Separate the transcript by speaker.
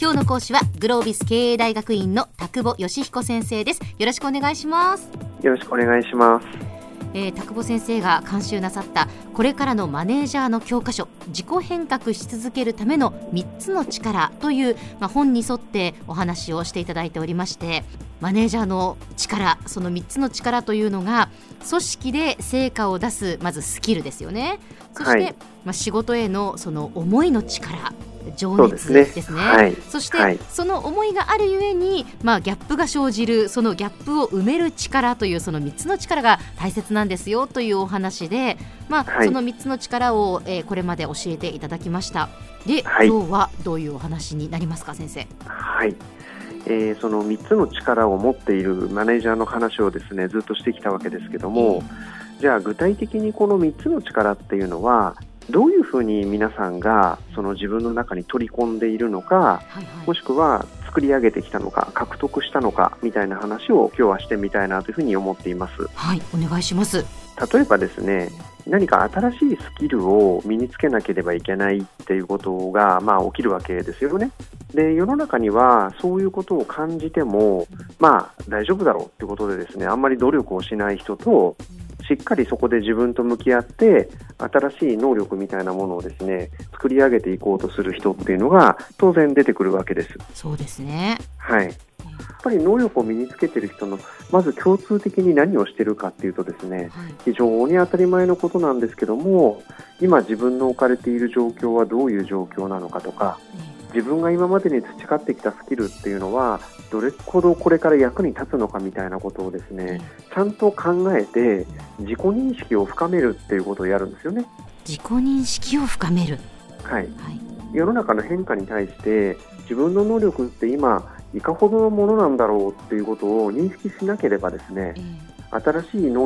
Speaker 1: 今日の講師はグロービス経営大学院の田久保義彦先生です。よろしくお願いします。
Speaker 2: よろしくお願いします。
Speaker 1: えー、田久保先生が監修なさったこれからのマネージャーの教科書自己変革し続けるための3つの力という、まあ、本に沿ってお話をしていただいておりましてマネージャーの力その3つの力というのが組織で成果を出すまずスキルですよね。そして、はい、まあ、仕事へのその思いの力情熱ですね、ね。はい、そして、はい、その思いがあるゆえに、まあ、ギャップが生じるそのギャップを埋める力というその3つの力が大切なんですよというお話で、まあ、はい、その3つの力を、えー、これまで教えていただきました。で、今日はどういうお話になりますか先生？
Speaker 2: はい。えー、その3つの力を持っているマネージャーの話をですねずっとしてきたわけですけども、えー、じゃあ具体的にこの3つの力っていうのはどういうふうに皆さんがその自分の中に取り込んでいるのか、はいはい、もしくは作り上げてきたのか獲得したのかみたいな話を今日はしてみたいなというふうに思っています。
Speaker 1: はいお願いします。
Speaker 2: 例えばですね何か新しいスキルを身につけなければいけないっていうことが、まあ、起きるわけですよね。で世の中にはそういうことを感じても、まあ、大丈夫だろうってことでですねあんまり努力をしない人としっかりそこで自分と向き合って新しい能力みたいなものをですね作り上げていこうとする人っていうのが当然出てくるわけです。
Speaker 1: そうですね。
Speaker 2: はい。やっぱり能力を身につけている人のまず共通的に何をしているかっていうとですね、はい、非常に当たり前のことなんですけども今自分の置かれている状況はどういう状況なのかとか、自分が今までに培ってきたスキルっていうのはどれほどこれから役に立つのかみたいなことをですね、ちゃんと考えて自己認識を深めるっていうことをやるんですよね。
Speaker 1: 自己認識を深める、
Speaker 2: はい、はい、世の中の変化に対して自分の能力って今いかほどのものなんだろうっていうことを認識しなければですね、新しい能